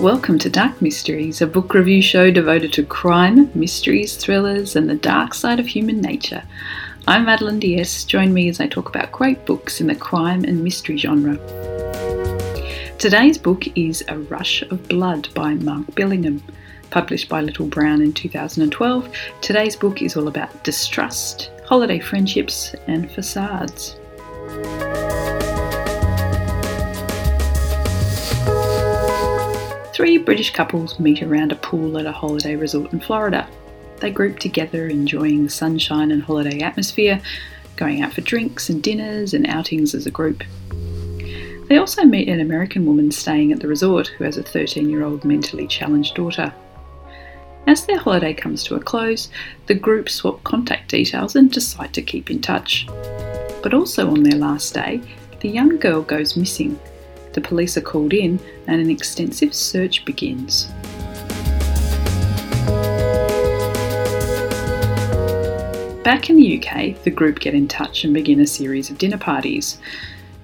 Welcome to Dark Mysteries, a book review show devoted to crime, mysteries, thrillers, and the dark side of human nature. I'm Madeline Diaz. Join me as I talk about great books in the crime and mystery genre. Today's book is A Rush of Blood by Mark Billingham. Published by Little Brown in 2012, today's book is all about distrust, holiday friendships, and facades. Three British couples meet around a pool at a holiday resort in Florida. They group together, enjoying the sunshine and holiday atmosphere, going out for drinks and dinners and outings as a group. They also meet an American woman staying at the resort who has a 13 year old mentally challenged daughter. As their holiday comes to a close, the group swap contact details and decide to keep in touch. But also on their last day, the young girl goes missing the police are called in and an extensive search begins. Back in the UK, the group get in touch and begin a series of dinner parties.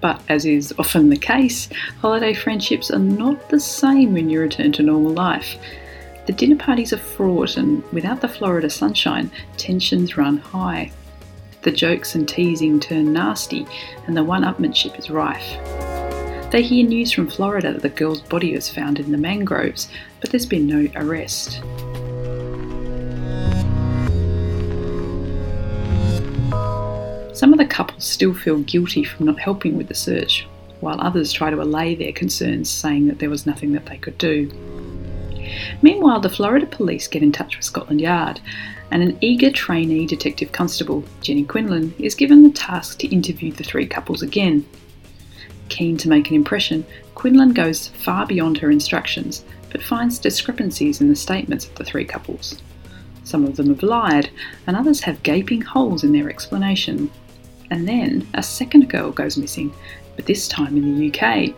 But as is often the case, holiday friendships are not the same when you return to normal life. The dinner parties are fraught, and without the Florida sunshine, tensions run high. The jokes and teasing turn nasty, and the one upmanship is rife. They hear news from Florida that the girl's body was found in the mangroves, but there's been no arrest. Some of the couples still feel guilty from not helping with the search, while others try to allay their concerns, saying that there was nothing that they could do. Meanwhile, the Florida police get in touch with Scotland Yard, and an eager trainee detective constable, Jenny Quinlan, is given the task to interview the three couples again Keen to make an impression, Quinlan goes far beyond her instructions, but finds discrepancies in the statements of the three couples. Some of them have lied, and others have gaping holes in their explanation. And then a second girl goes missing, but this time in the UK,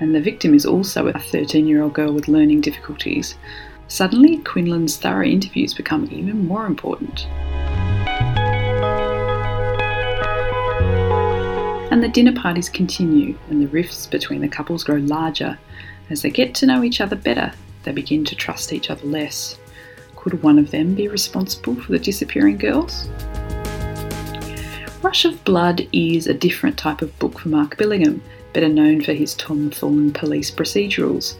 and the victim is also a 13 year old girl with learning difficulties. Suddenly, Quinlan's thorough interviews become even more important. And the dinner parties continue, and the rifts between the couples grow larger. As they get to know each other better, they begin to trust each other less. Could one of them be responsible for the disappearing girls? Rush of Blood is a different type of book for Mark Billingham, better known for his Tom Thorne police procedurals.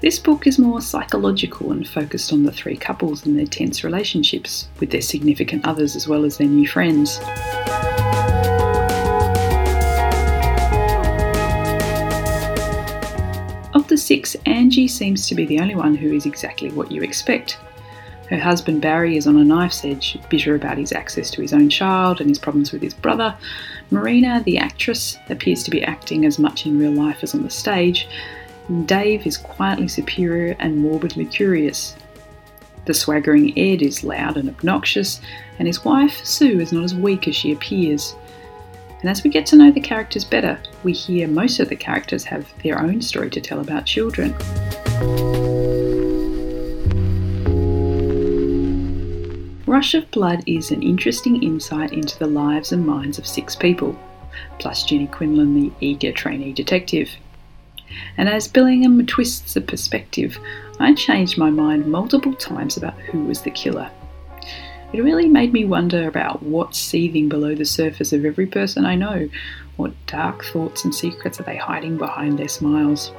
This book is more psychological and focused on the three couples and their tense relationships with their significant others as well as their new friends. Six, Angie seems to be the only one who is exactly what you expect. Her husband Barry is on a knife's edge, bitter about his access to his own child and his problems with his brother. Marina, the actress, appears to be acting as much in real life as on the stage. Dave is quietly superior and morbidly curious. The swaggering Ed is loud and obnoxious, and his wife, Sue, is not as weak as she appears. And as we get to know the characters better, we hear most of the characters have their own story to tell about children. Rush of Blood is an interesting insight into the lives and minds of six people, plus Jenny Quinlan, the eager trainee detective. And as Billingham twists the perspective, I changed my mind multiple times about who was the killer. It really made me wonder about what's seething below the surface of every person I know. What dark thoughts and secrets are they hiding behind their smiles?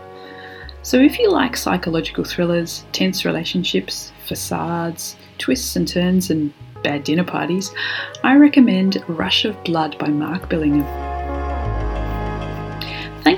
So, if you like psychological thrillers, tense relationships, facades, twists and turns, and bad dinner parties, I recommend Rush of Blood by Mark Billingham.